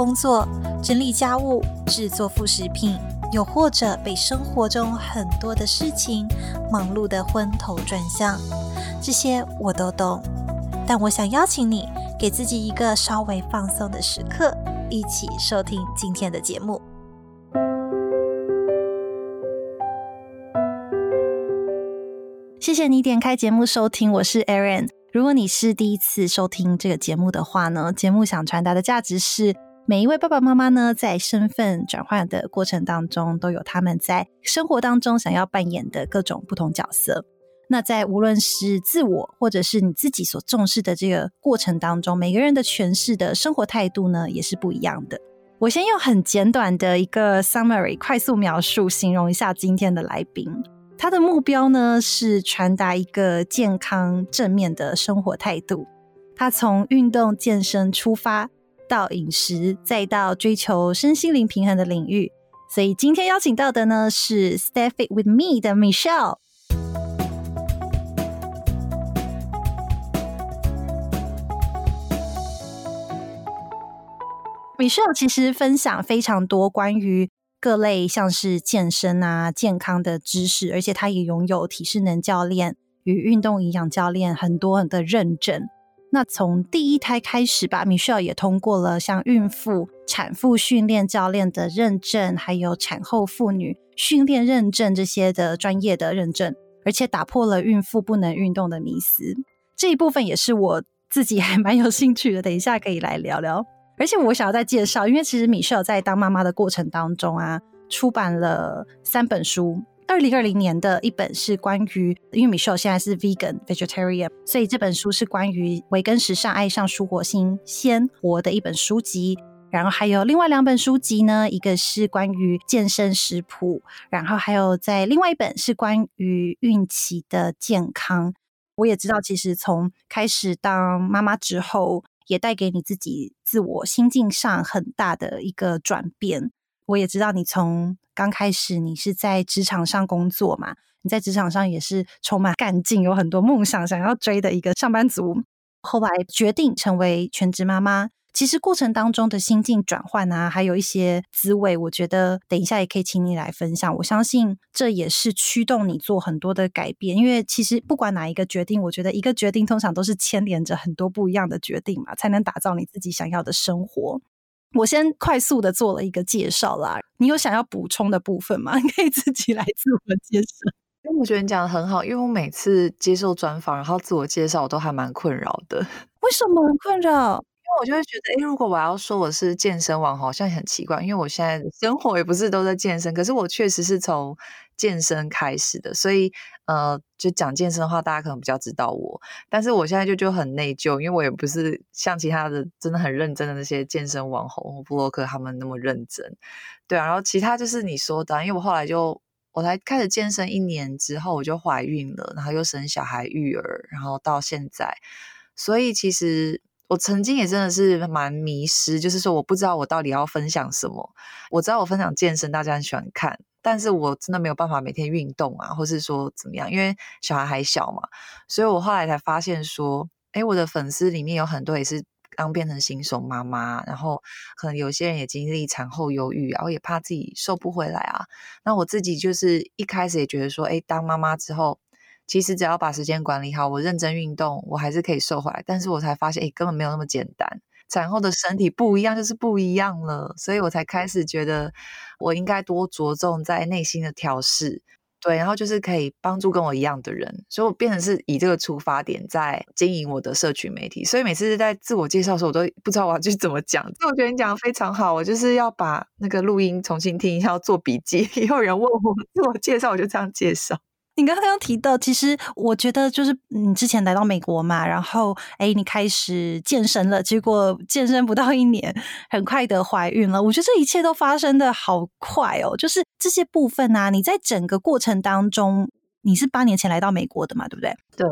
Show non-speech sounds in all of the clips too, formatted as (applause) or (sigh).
工作。整理家务、制作副食品，又或者被生活中很多的事情忙碌得昏头转向，这些我都懂。但我想邀请你，给自己一个稍微放松的时刻，一起收听今天的节目。谢谢你点开节目收听，我是 Erin。如果你是第一次收听这个节目的话呢，节目想传达的价值是。每一位爸爸妈妈呢，在身份转换的过程当中，都有他们在生活当中想要扮演的各种不同角色。那在无论是自我，或者是你自己所重视的这个过程当中，每个人的诠释的生活态度呢，也是不一样的。我先用很简短的一个 summary 快速描述，形容一下今天的来宾。他的目标呢，是传达一个健康正面的生活态度。他从运动健身出发。到饮食，再到追求身心灵平衡的领域，所以今天邀请到的呢是 Stay Fit With Me 的 Michelle。Michelle 其实分享非常多关于各类像是健身啊、健康的知识，而且她也拥有体适能教练与运动营养教练很多的认证。那从第一胎开始吧，Michelle 也通过了像孕妇、产妇训练教练的认证，还有产后妇女训练认证这些的专业的认证，而且打破了孕妇不能运动的迷思。这一部分也是我自己还蛮有兴趣的，等一下可以来聊聊。而且我想要再介绍，因为其实 Michelle 在当妈妈的过程当中啊，出版了三本书。二零二零年的一本是关于，因为 Michelle 现在是 vegan vegetarian，所以这本书是关于维根时尚爱上蔬果新鲜活的一本书籍。然后还有另外两本书籍呢，一个是关于健身食谱，然后还有在另外一本是关于孕期的健康。我也知道，其实从开始当妈妈之后，也带给你自己自我心境上很大的一个转变。我也知道你从刚开始，你是在职场上工作嘛？你在职场上也是充满干劲，有很多梦想想要追的一个上班族。后来决定成为全职妈妈，其实过程当中的心境转换啊，还有一些滋味，我觉得等一下也可以请你来分享。我相信这也是驱动你做很多的改变，因为其实不管哪一个决定，我觉得一个决定通常都是牵连着很多不一样的决定嘛，才能打造你自己想要的生活。我先快速的做了一个介绍啦，你有想要补充的部分吗？(laughs) 你可以自己来自我介绍。因为我觉得你讲的很好，因为我每次接受专访，然后自我介绍，我都还蛮困扰的。为什么困扰？因为我就会觉得，诶，如果我要说我是健身网红，好像很奇怪。因为我现在生活也不是都在健身，可是我确实是从健身开始的，所以呃，就讲健身的话，大家可能比较知道我。但是我现在就就很内疚，因为我也不是像其他的真的很认真的那些健身网红、布洛克他们那么认真。对啊，然后其他就是你说的，因为我后来就我才开始健身一年之后，我就怀孕了，然后又生小孩育儿，然后到现在，所以其实。我曾经也真的是蛮迷失，就是说我不知道我到底要分享什么。我知道我分享健身，大家很喜欢看，但是我真的没有办法每天运动啊，或是说怎么样，因为小孩还小嘛。所以我后来才发现说，诶，我的粉丝里面有很多也是刚变成新手妈妈，然后可能有些人也经历产后忧郁，然后也怕自己瘦不回来啊。那我自己就是一开始也觉得说，诶，当妈妈之后。其实只要把时间管理好，我认真运动，我还是可以瘦回来。但是我才发现，诶，根本没有那么简单。产后的身体不一样，就是不一样了。所以我才开始觉得，我应该多着重在内心的调试。对，然后就是可以帮助跟我一样的人，所以我变成是以这个出发点在经营我的社群媒体。所以每次在自我介绍的时候，我都不知道我要去怎么讲。所以我觉得你讲的非常好，我就是要把那个录音重新听一下，要做笔记。(laughs) 以后有人问我自我介绍，我就这样介绍。你刚刚提到，其实我觉得就是你之前来到美国嘛，然后哎，你开始健身了，结果健身不到一年，很快的怀孕了。我觉得这一切都发生的好快哦，就是这些部分啊，你在整个过程当中，你是八年前来到美国的嘛，对不对？对，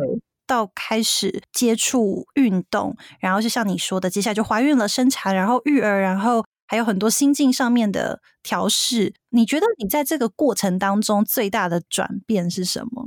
到开始接触运动，然后就像你说的，接下来就怀孕了，生产，然后育儿，然后。还有很多心境上面的调试，你觉得你在这个过程当中最大的转变是什么？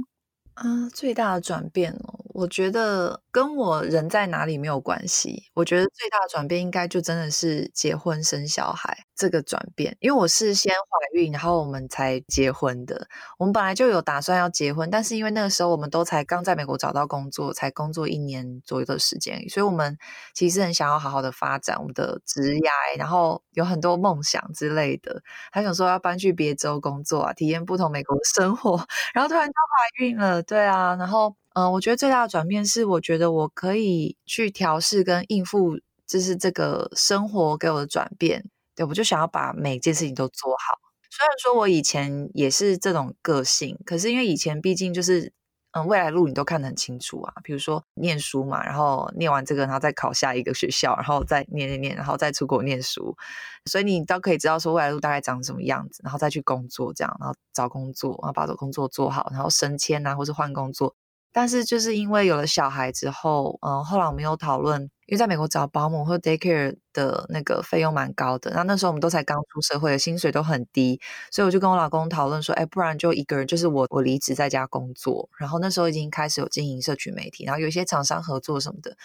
啊，最大的转变哦，我觉得跟我人在哪里没有关系。我觉得最大的转变应该就真的是结婚生小孩这个转变，因为我是先怀孕，然后我们才结婚的。我们本来就有打算要结婚，但是因为那个时候我们都才刚在美国找到工作，才工作一年左右的时间，所以我们其实很想要好好的发展我们的职业，然后有很多梦想之类的，还想说要搬去别州工作啊，体验不同美国的生活，(laughs) 然后突然就怀孕了。对啊，然后嗯、我觉得最大的转变是，我觉得我可以去调试跟应付，就是这个生活给我的转变。对，我就想要把每件事情都做好。虽然说我以前也是这种个性，可是因为以前毕竟就是嗯，未来路你都看得很清楚啊。比如说念书嘛，然后念完这个，然后再考下一个学校，然后再念念念，然后再出国念书，所以你都可以知道说未来路大概长什么样子，然后再去工作这样，然后找工作，然后把这工作做好，然后升迁啊，或是换工作。但是就是因为有了小孩之后，嗯，后来我们又讨论，因为在美国找保姆或 daycare 的那个费用蛮高的，那那时候我们都才刚出社会，薪水都很低，所以我就跟我老公讨论说，哎，不然就一个人，就是我我离职在家工作，然后那时候已经开始有经营社群媒体，然后有一些厂商合作什么的。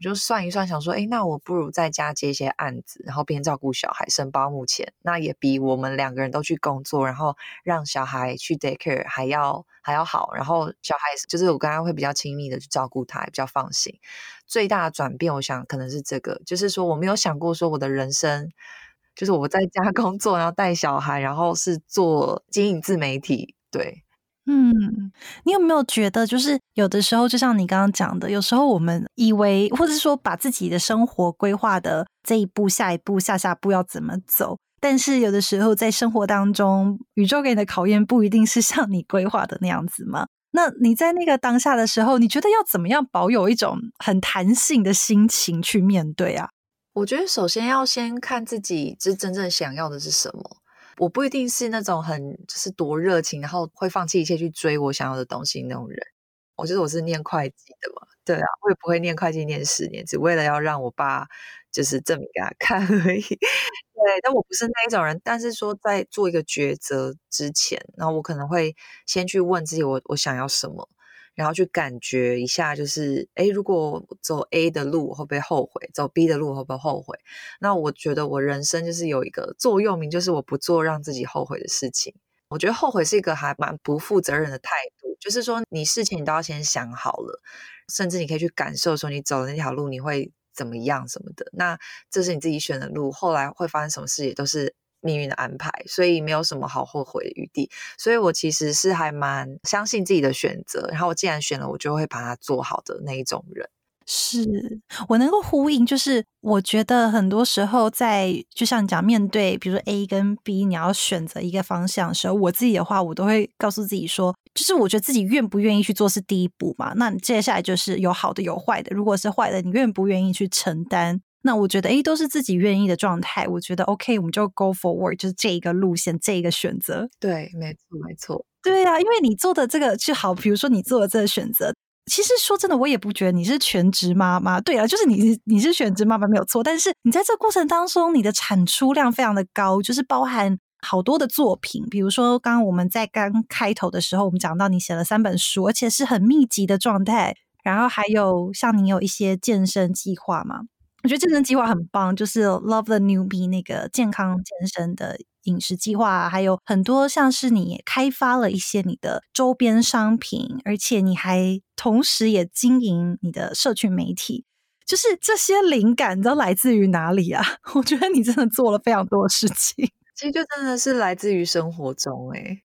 我就算一算，想说，哎，那我不如在家接一些案子，然后边照顾小孩，省保姆钱，那也比我们两个人都去工作，然后让小孩去 daycare 还要还要好。然后小孩就是我刚刚会比较亲密的去照顾他，比较放心。最大的转变，我想可能是这个，就是说我没有想过说我的人生，就是我在家 (laughs) 工作，然后带小孩，然后是做经营自媒体，对。嗯，你有没有觉得，就是有的时候，就像你刚刚讲的，有时候我们以为，或者说把自己的生活规划的这一步、下一步、下下步要怎么走，但是有的时候在生活当中，宇宙给你的考验不一定是像你规划的那样子吗？那你在那个当下的时候，你觉得要怎么样保有一种很弹性的心情去面对啊？我觉得首先要先看自己是真正想要的是什么。我不一定是那种很就是多热情，然后会放弃一切去追我想要的东西那种人。我觉得我是念会计的嘛，对啊，我也不会念会计念十年，只为了要让我爸就是证明给他看而已。(laughs) 对，但我不是那一种人。但是说在做一个抉择之前，然后我可能会先去问自己我，我我想要什么。然后去感觉一下，就是诶，如果走 A 的路会不会后悔？走 B 的路会不会后悔？那我觉得我人生就是有一个座右铭，就是我不做让自己后悔的事情。我觉得后悔是一个还蛮不负责任的态度，就是说你事情你都要先想好了，甚至你可以去感受说你走的那条路你会怎么样什么的。那这是你自己选的路，后来会发生什么事也都是。命运的安排，所以没有什么好后悔的余地。所以我其实是还蛮相信自己的选择，然后我既然选了，我就会把它做好的那一种人。是我能够呼应，就是我觉得很多时候在就像你讲，面对比如说 A 跟 B，你要选择一个方向的时候，我自己的话，我都会告诉自己说，就是我觉得自己愿不愿意去做是第一步嘛。那你接下来就是有好的有坏的，如果是坏的，你愿不愿意去承担？那我觉得，诶，都是自己愿意的状态。我觉得，OK，我们就 go forward，就是这一个路线，这一个选择。对，没错，没错。对啊，因为你做的这个就好，比如说你做的这个选择，其实说真的，我也不觉得你是全职妈妈。对啊，就是你你是全职妈妈没有错，但是你在这个过程当中，你的产出量非常的高，就是包含好多的作品。比如说，刚刚我们在刚开头的时候，我们讲到你写了三本书，而且是很密集的状态。然后还有像你有一些健身计划嘛。我觉得健身计划很棒，就是 Love the New Me 那个健康健身的饮食计划，还有很多像是你开发了一些你的周边商品，而且你还同时也经营你的社群媒体，就是这些灵感都来自于哪里啊？(laughs) 我觉得你真的做了非常多的事情，其实就真的是来自于生活中诶。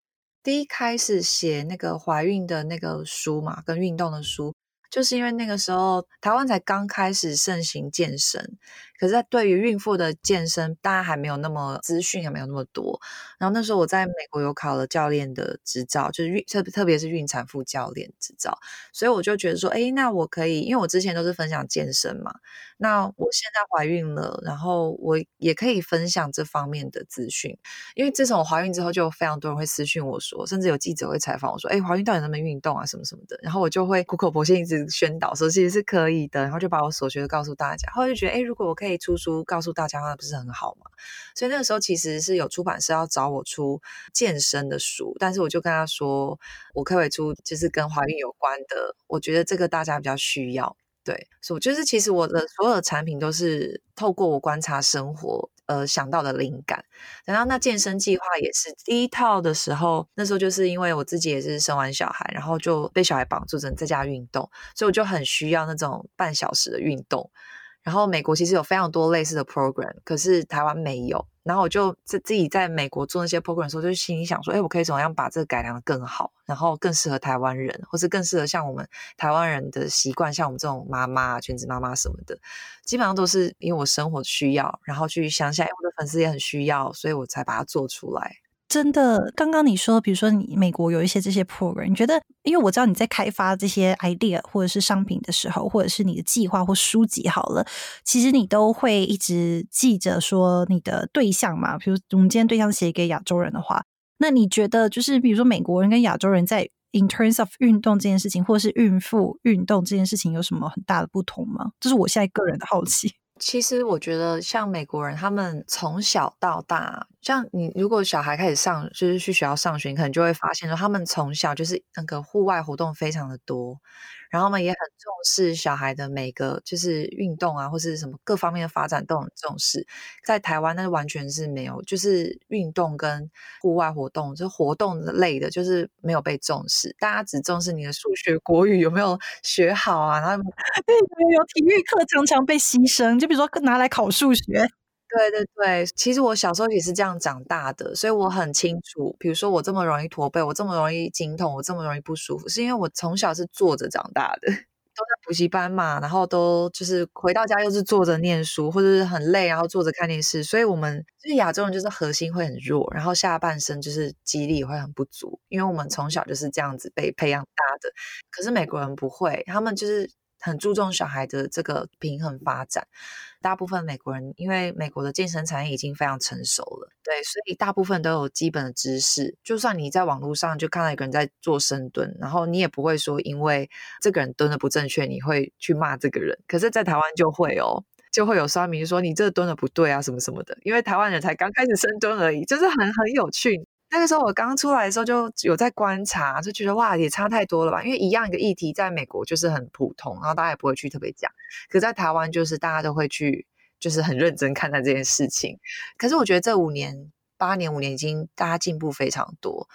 第一开始写那个怀孕的那个书嘛，跟运动的书。就是因为那个时候台湾才刚开始盛行健身，可是，在对于孕妇的健身，大家还没有那么资讯，还没有那么多。然后那时候我在美国有考了教练的执照，就是孕特特别是孕产妇教练执照，所以我就觉得说，哎，那我可以，因为我之前都是分享健身嘛，那我现在怀孕了，然后我也可以分享这方面的资讯。因为自从我怀孕之后，就非常多人会私讯我说，甚至有记者会采访我说，哎，怀孕到底能不能运动啊，什么什么的。然后我就会苦口婆心一直。宣导说其实是可以的，然后就把我所学的告诉大家，后来就觉得，哎，如果我可以出书告诉大家，那不是很好吗？所以那个时候其实是有出版社要找我出健身的书，但是我就跟他说，我可以出就是跟怀孕有关的？我觉得这个大家比较需要。对，所以就是其实我的所有的产品都是透过我观察生活。呃，想到的灵感，然后那健身计划也是第一套的时候，那时候就是因为我自己也是生完小孩，然后就被小孩绑住，只能在家运动，所以我就很需要那种半小时的运动。然后美国其实有非常多类似的 program，可是台湾没有。然后我就自自己在美国做那些 program 的时候，就心里想说，哎，我可以怎么样把这个改良的更好，然后更适合台湾人，或是更适合像我们台湾人的习惯，像我们这种妈妈、全职妈妈什么的，基本上都是因为我生活需要，然后去想想，哎，我的粉丝也很需要，所以我才把它做出来。真的，刚刚你说，比如说你美国有一些这些 program，你觉得，因为我知道你在开发这些 idea 或者是商品的时候，或者是你的计划或书籍好了，其实你都会一直记着说你的对象嘛。比如我们今天对象写给亚洲人的话，那你觉得就是比如说美国人跟亚洲人在 in terms of 运动这件事情，或者是孕妇运动这件事情有什么很大的不同吗？这是我现在个人的好奇。其实我觉得，像美国人，他们从小到大，像你如果小孩开始上，就是去学校上学，你可能就会发现说，他们从小就是那个户外活动非常的多。然后他们也很重视小孩的每个就是运动啊，或是什么各方面的发展都很重视。在台湾，那完全是没有，就是运动跟户外活动，就活动类的，就是没有被重视。大家只重视你的数学、国语有没有学好啊，然后对，有体育课常常被牺牲，就比如说拿来考数学。对对对，其实我小时候也是这样长大的，所以我很清楚。比如说我这么容易驼背，我这么容易经痛，我这么容易不舒服，是因为我从小是坐着长大的，(laughs) 都在补习班嘛，然后都就是回到家又是坐着念书，或者是很累，然后坐着看电视。所以我们就是亚洲人，就是核心会很弱，然后下半身就是肌力会很不足，因为我们从小就是这样子被培养大的。可是美国人不会，他们就是。很注重小孩的这个平衡发展，大部分美国人因为美国的健身产业已经非常成熟了，对，所以大部分都有基本的知识。就算你在网络上就看到一个人在做深蹲，然后你也不会说因为这个人蹲的不正确，你会去骂这个人。可是，在台湾就会哦，就会有刷民说你这蹲的不对啊，什么什么的。因为台湾人才刚开始深蹲而已，就是很很有趣。那个时候我刚出来的时候就有在观察，就觉得哇，也差太多了吧？因为一样一个议题，在美国就是很普通，然后大家也不会去特别讲。可在台湾，就是大家都会去，就是很认真看待这件事情。可是我觉得这五年、八年、五年已经大家进步非常多。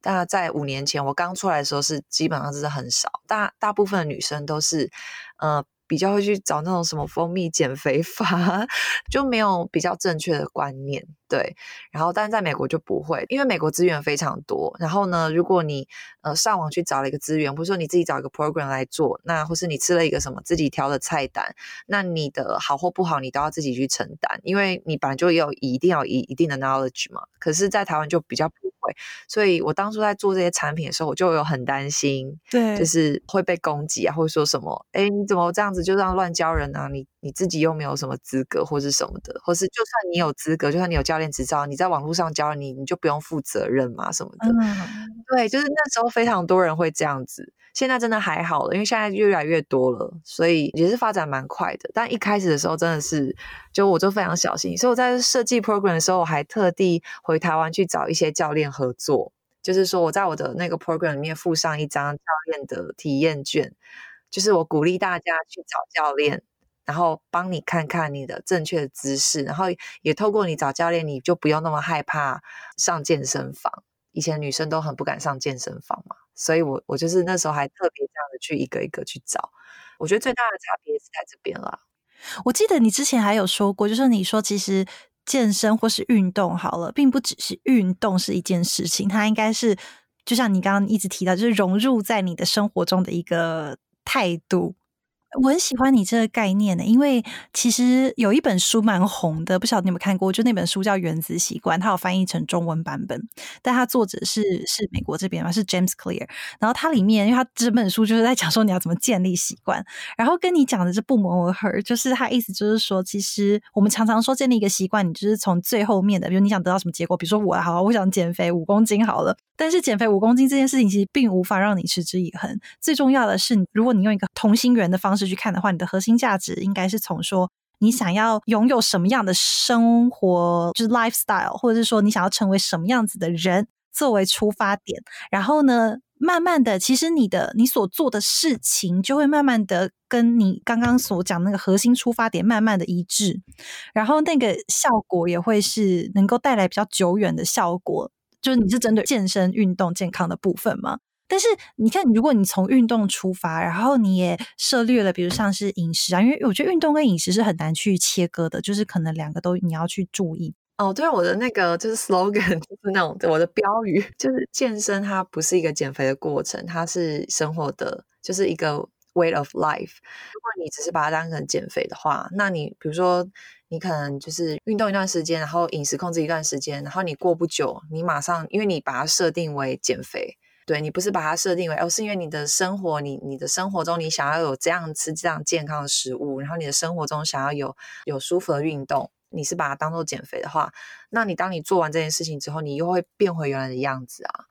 大家在五年前我刚出来的时候是基本上就是很少，大大部分的女生都是呃。比较会去找那种什么蜂蜜减肥法，(laughs) 就没有比较正确的观念，对。然后，但是在美国就不会，因为美国资源非常多。然后呢，如果你呃上网去找了一个资源，或者说你自己找一个 program 来做，那或是你吃了一个什么自己挑的菜单，那你的好或不好，你都要自己去承担，因为你本来就有一定要一一定的 knowledge 嘛。可是，在台湾就比较会，所以我当初在做这些产品的时候，我就有很担心，对，就是会被攻击啊，或者说什么，哎，你怎么这样子？就这样乱教人啊！你你自己又没有什么资格，或是什么的，或是就算你有资格，就算你有教练执照，你在网络上教你，你就不用负责任嘛，什么的。嗯。对，就是那时候非常多人会这样子。现在真的还好了，因为现在越来越多了，所以也是发展蛮快的。但一开始的时候真的是，就我就非常小心，所以我在设计 program 的时候，我还特地回台湾去找一些教练合作，就是说我在我的那个 program 里面附上一张教练的体验卷。就是我鼓励大家去找教练，然后帮你看看你的正确的姿势，然后也透过你找教练，你就不用那么害怕上健身房。以前女生都很不敢上健身房嘛，所以我我就是那时候还特别这样的去一个一个去找。我觉得最大的差别是在这边啦。我记得你之前还有说过，就是你说其实健身或是运动好了，并不只是运动是一件事情，它应该是。就像你刚刚一直提到，就是融入在你的生活中的一个态度。我很喜欢你这个概念的，因为其实有一本书蛮红的，不晓得你有没有看过？就那本书叫《原子习惯》，它有翻译成中文版本，但它作者是是美国这边嘛，是 James Clear。然后它里面，因为它这本书就是在讲说你要怎么建立习惯，然后跟你讲的是不谋而合，就是他意思就是说，其实我们常常说建立一个习惯，你就是从最后面的，比如你想得到什么结果，比如说我好，我想减肥五公斤好了，但是减肥五公斤这件事情其实并无法让你持之以恒。最重要的是，如果你用一个同心圆的方式。去看的话，你的核心价值应该是从说你想要拥有什么样的生活，就是 lifestyle，或者是说你想要成为什么样子的人作为出发点。然后呢，慢慢的，其实你的你所做的事情就会慢慢的跟你刚刚所讲那个核心出发点慢慢的一致，然后那个效果也会是能够带来比较久远的效果。就是你是针对健身、运动、健康的部分吗？但是你看，如果你从运动出发，然后你也涉猎了，比如像是饮食啊，因为我觉得运动跟饮食是很难去切割的，就是可能两个都你要去注意。哦，对，我的那个就是 slogan，就是那种我的标语，就是健身它不是一个减肥的过程，它是生活的，就是一个 way of life。如果你只是把它当成减肥的话，那你比如说你可能就是运动一段时间，然后饮食控制一段时间，然后你过不久，你马上因为你把它设定为减肥。对，你不是把它设定为哦，是因为你的生活，你你的生活中你想要有这样吃这样健康的食物，然后你的生活中想要有有舒服的运动，你是把它当做减肥的话，那你当你做完这件事情之后，你又会变回原来的样子啊。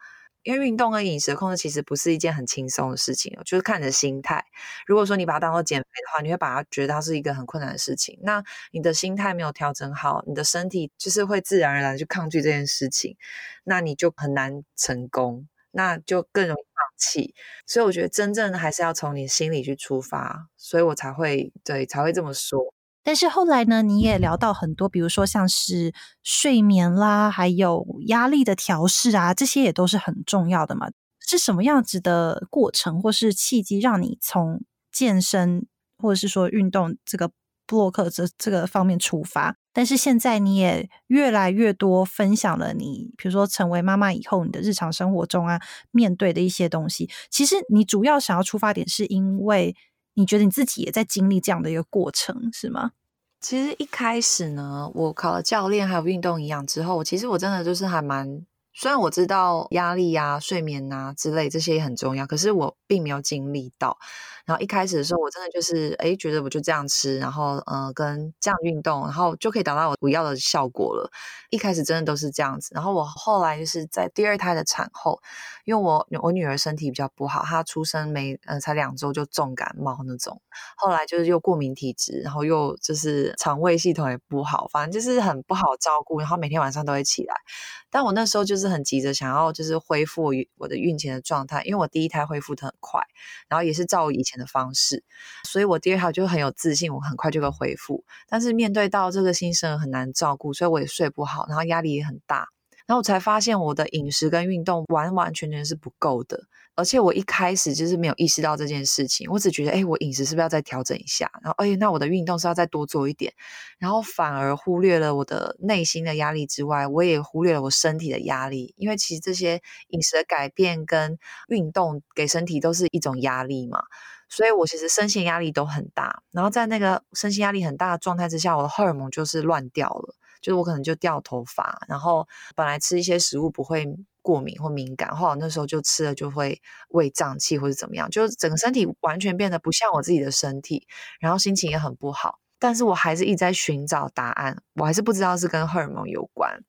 因为运动跟饮食控制其实不是一件很轻松的事情，就是看你的心态。如果说你把它当做减肥的话，你会把它觉得它是一个很困难的事情。那你的心态没有调整好，你的身体就是会自然而然去抗拒这件事情，那你就很难成功。那就更容易放弃，所以我觉得真正还是要从你心里去出发，所以我才会对才会这么说。但是后来呢，你也聊到很多，比如说像是睡眠啦，还有压力的调试啊，这些也都是很重要的嘛。是什么样子的过程或是契机，让你从健身或者是说运动这个布洛克这这个方面出发？但是现在你也越来越多分享了你，比如说成为妈妈以后，你的日常生活中啊，面对的一些东西。其实你主要想要出发点，是因为你觉得你自己也在经历这样的一个过程，是吗？其实一开始呢，我考了教练还有运动营养之后，其实我真的就是还蛮，虽然我知道压力啊、睡眠啊之类这些也很重要，可是我并没有经历到。然后一开始的时候，我真的就是哎，觉得我就这样吃，然后呃，跟这样运动，然后就可以达到我要的效果了。一开始真的都是这样子。然后我后来就是在第二胎的产后，因为我我女儿身体比较不好，她出生没呃才两周就重感冒那种，后来就是又过敏体质，然后又就是肠胃系统也不好，反正就是很不好照顾。然后每天晚上都会起来，但我那时候就是很急着想要就是恢复我的孕前的状态，因为我第一胎恢复的很快，然后也是照我以前的方式，所以我第二胎就很有自信，我很快就会恢复。但是面对到这个新生儿很难照顾，所以我也睡不好，然后压力也很大。然后我才发现我的饮食跟运动完完全全是不够的，而且我一开始就是没有意识到这件事情，我只觉得，哎，我饮食是不是要再调整一下？然后，哎，那我的运动是要再多做一点，然后反而忽略了我的内心的压力之外，我也忽略了我身体的压力，因为其实这些饮食的改变跟运动给身体都是一种压力嘛。所以我其实身心压力都很大，然后在那个身心压力很大的状态之下，我的荷尔蒙就是乱掉了，就是我可能就掉头发，然后本来吃一些食物不会过敏或敏感，后来那时候就吃了就会胃胀气或者怎么样，就是整个身体完全变得不像我自己的身体，然后心情也很不好，但是我还是一直在寻找答案，我还是不知道是跟荷尔蒙有关，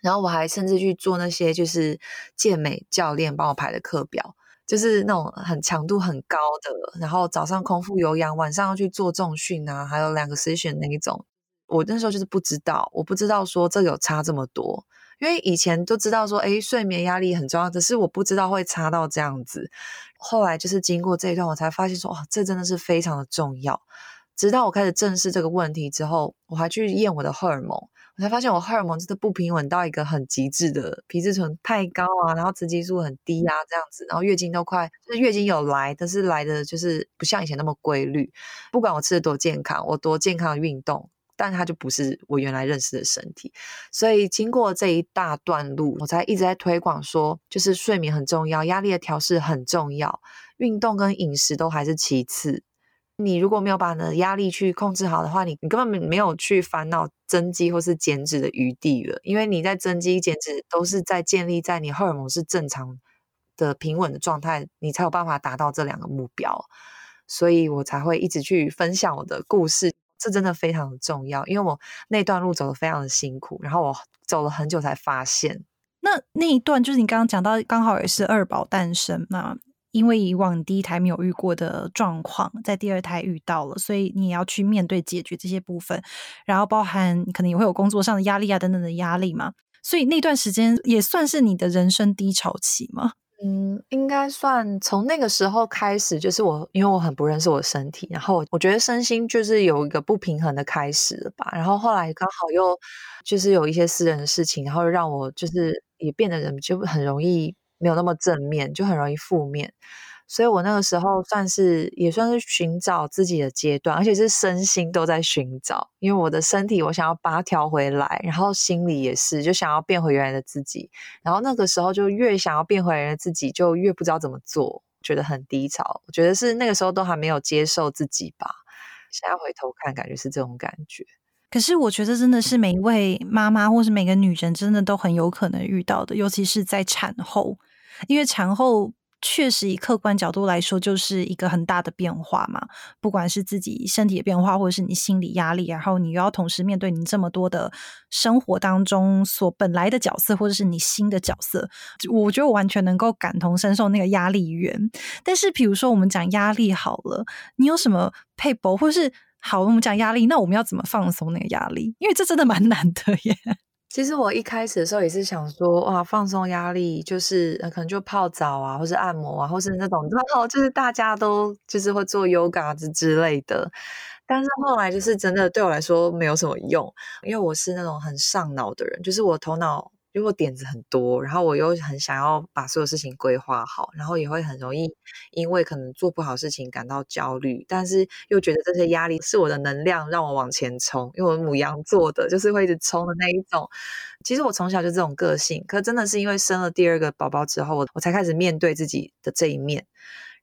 然后我还甚至去做那些就是健美教练帮我排的课表。就是那种很强度很高的，然后早上空腹有氧，晚上要去做重训啊，还有两个 session 那一种。我那时候就是不知道，我不知道说这个有差这么多，因为以前都知道说，诶，睡眠压力很重要，可是我不知道会差到这样子。后来就是经过这一段，我才发现说，哇，这真的是非常的重要。直到我开始正视这个问题之后，我还去验我的荷尔蒙。我才发现我荷尔蒙真的不平稳到一个很极致的，皮质醇太高啊，然后雌激素很低啊，这样子，然后月经都快，就是月经有来，但是来的就是不像以前那么规律。不管我吃的多健康，我多健康的运动，但它就不是我原来认识的身体。所以经过这一大段路，我才一直在推广说，就是睡眠很重要，压力的调试很重要，运动跟饮食都还是其次。你如果没有把你的压力去控制好的话，你你根本没有去烦恼增肌或是减脂的余地了，因为你在增肌减脂都是在建立在你荷尔蒙是正常的平稳的状态，你才有办法达到这两个目标。所以我才会一直去分享我的故事，这真的非常重要，因为我那段路走得非常的辛苦，然后我走了很久才发现。那那一段就是你刚刚讲到，刚好也是二宝诞生嘛。因为以往第一胎没有遇过的状况，在第二胎遇到了，所以你也要去面对解决这些部分，然后包含可能也会有工作上的压力啊等等的压力嘛，所以那段时间也算是你的人生低潮期吗？嗯，应该算从那个时候开始，就是我因为我很不认识我身体，然后我觉得身心就是有一个不平衡的开始吧，然后后来刚好又就是有一些私人的事情，然后让我就是也变得人就很容易。没有那么正面，就很容易负面，所以我那个时候算是也算是寻找自己的阶段，而且是身心都在寻找。因为我的身体我想要把它调回来，然后心里也是就想要变回原来的自己。然后那个时候就越想要变回原来的自己，就越不知道怎么做，觉得很低潮。我觉得是那个时候都还没有接受自己吧。现在回头看，感觉是这种感觉。可是我觉得真的是每一位妈妈或是每个女人真的都很有可能遇到的，尤其是在产后。因为产后确实以客观角度来说，就是一个很大的变化嘛。不管是自己身体的变化，或者是你心理压力，然后你又要同时面对你这么多的生活当中所本来的角色，或者是你新的角色，我觉得我完全能够感同身受那个压力源。但是，比如说我们讲压力好了，你有什么撇步，或是好，我们讲压力，那我们要怎么放松那个压力？因为这真的蛮难的耶。其实我一开始的时候也是想说，哇，放松压力就是可能就泡澡啊，或是按摩啊，或是那种，然后就是大家都就是会做 yoga 之之类的。但是后来就是真的对我来说没有什么用，因为我是那种很上脑的人，就是我头脑。因为我点子很多，然后我又很想要把所有事情规划好，然后也会很容易因为可能做不好事情感到焦虑，但是又觉得这些压力是我的能量，让我往前冲。因为我母羊座的，就是会一直冲的那一种。其实我从小就这种个性，可真的是因为生了第二个宝宝之后，我我才开始面对自己的这一面，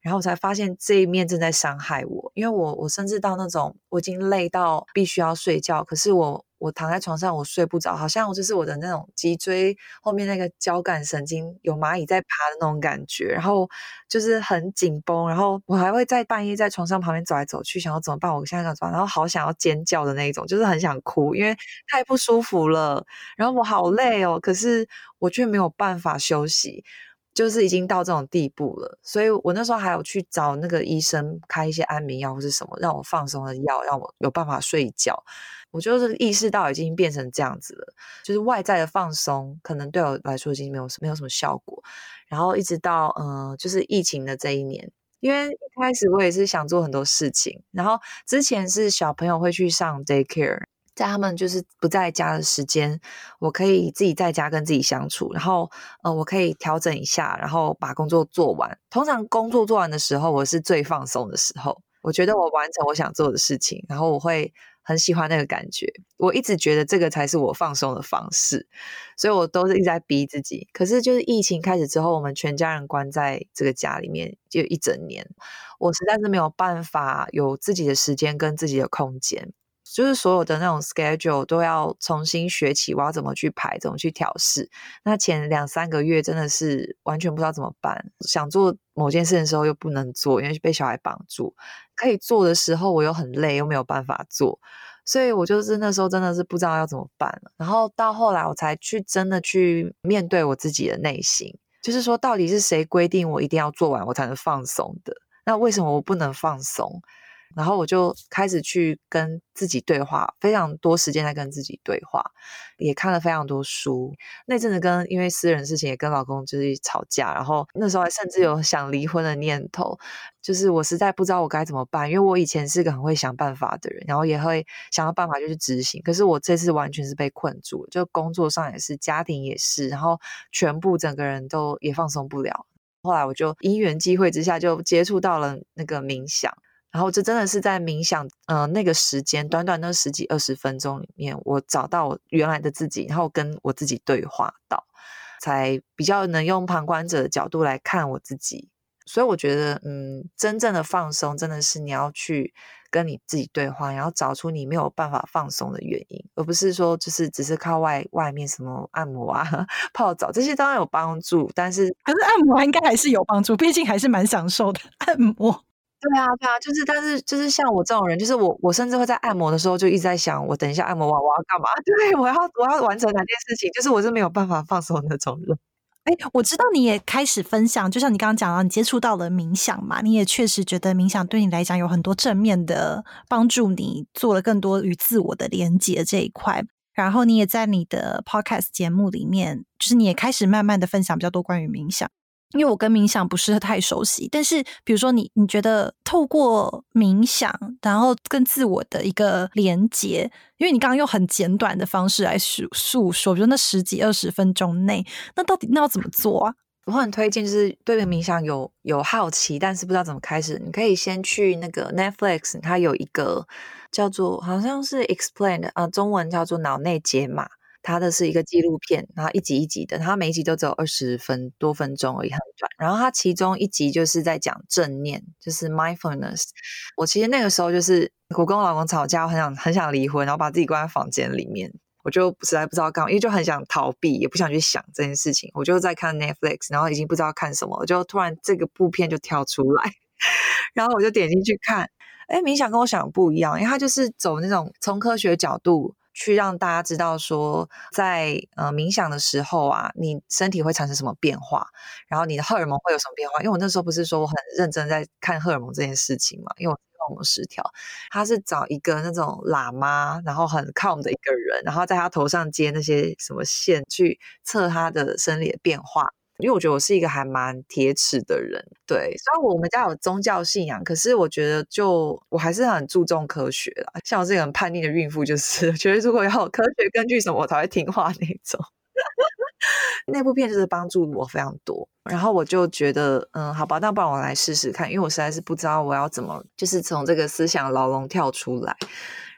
然后我才发现这一面正在伤害我。因为我我甚至到那种我已经累到必须要睡觉，可是我。我躺在床上，我睡不着，好像就是我的那种脊椎后面那个交感神经有蚂蚁在爬的那种感觉，然后就是很紧绷，然后我还会在半夜在床上旁边走来走去，想要怎么办？我现在想怎么办？然后好想要尖叫的那一种，就是很想哭，因为太不舒服了。然后我好累哦，可是我却没有办法休息，就是已经到这种地步了。所以我那时候还有去找那个医生开一些安眠药或是什么，让我放松的药，让我有办法睡觉。我就是意识到已经变成这样子了，就是外在的放松可能对我来说已经没有没有什么效果。然后一直到嗯、就是疫情的这一年，因为一开始我也是想做很多事情，然后之前是小朋友会去上 daycare，在他们就是不在家的时间，我可以自己在家跟自己相处，然后呃，我可以调整一下，然后把工作做完。通常工作做完的时候，我是最放松的时候，我觉得我完成我想做的事情，然后我会。很喜欢那个感觉，我一直觉得这个才是我放松的方式，所以我都是一直在逼自己。可是就是疫情开始之后，我们全家人关在这个家里面就一整年，我实在是没有办法有自己的时间跟自己的空间。就是所有的那种 schedule 都要重新学起，我要怎么去排，怎么去调试。那前两三个月真的是完全不知道怎么办，想做某件事的时候又不能做，因为被小孩绑住；可以做的时候我又很累，又没有办法做，所以我就是那时候真的是不知道要怎么办了。然后到后来我才去真的去面对我自己的内心，就是说到底是谁规定我一定要做完我才能放松的？那为什么我不能放松？然后我就开始去跟自己对话，非常多时间在跟自己对话，也看了非常多书。那阵子跟因为私人事情也跟老公就是吵架，然后那时候还甚至有想离婚的念头，就是我实在不知道我该怎么办，因为我以前是个很会想办法的人，然后也会想到办法就去执行。可是我这次完全是被困住了，就工作上也是，家庭也是，然后全部整个人都也放松不了。后来我就因缘际会之下就接触到了那个冥想。然后这真的是在冥想，呃，那个时间短短那十几二十分钟里面，我找到我原来的自己，然后跟我自己对话到，才比较能用旁观者的角度来看我自己。所以我觉得，嗯，真正的放松真的是你要去跟你自己对话，然后找出你没有办法放松的原因，而不是说就是只是靠外外面什么按摩啊、(laughs) 泡澡这些当然有帮助，但是可是按摩应该还是有帮助，毕竟还是蛮享受的按摩。对啊，对啊，就是，但是，就是像我这种人，就是我，我甚至会在按摩的时候就一直在想，我等一下按摩完我要干嘛？(laughs) 对，我要，我要完成哪件事情？就是我是没有办法放松的那种人。哎，我知道你也开始分享，就像你刚刚讲到，你接触到了冥想嘛，你也确实觉得冥想对你来讲有很多正面的帮助，你做了更多与自我的连接这一块。然后你也在你的 podcast 节目里面，就是你也开始慢慢的分享比较多关于冥想。因为我跟冥想不是太熟悉，但是比如说你，你觉得透过冥想，然后跟自我的一个连接，因为你刚刚用很简短的方式来诉诉说，比如说那十几二十分钟内，那到底那要怎么做啊？我很推荐，就是对冥想有有好奇，但是不知道怎么开始，你可以先去那个 Netflix，它有一个叫做好像是 Explained 啊，中文叫做脑内解码。它的是一个纪录片，然后一集一集的，它每一集都只有二十分多分钟而已，很短。然后它其中一集就是在讲正念，就是 mindfulness。我其实那个时候就是我跟我老公吵架，我很想很想离婚，然后把自己关在房间里面，我就实在不知道干嘛，因为就很想逃避，也不想去想这件事情。我就在看 Netflix，然后已经不知道看什么，我就突然这个部片就跳出来，(laughs) 然后我就点进去看。哎，冥想跟我想的不一样，因为它就是走那种从科学角度。去让大家知道说，在呃冥想的时候啊，你身体会产生什么变化，然后你的荷尔蒙会有什么变化？因为我那时候不是说我很认真在看荷尔蒙这件事情嘛，因为我荷尔蒙失调，他是找一个那种喇嘛，然后很 calm 的一个人，然后在他头上接那些什么线去测他的生理的变化。因为我觉得我是一个还蛮铁齿的人，对，虽然我们家有宗教信仰，可是我觉得就我还是很注重科学啦。像我这个很叛逆的孕妇，就是觉得如果要有科学根据什么，我才会听话那种。(laughs) 那部片就是帮助我非常多，然后我就觉得，嗯，好吧，那不然我来试试看，因为我实在是不知道我要怎么，就是从这个思想牢笼跳出来。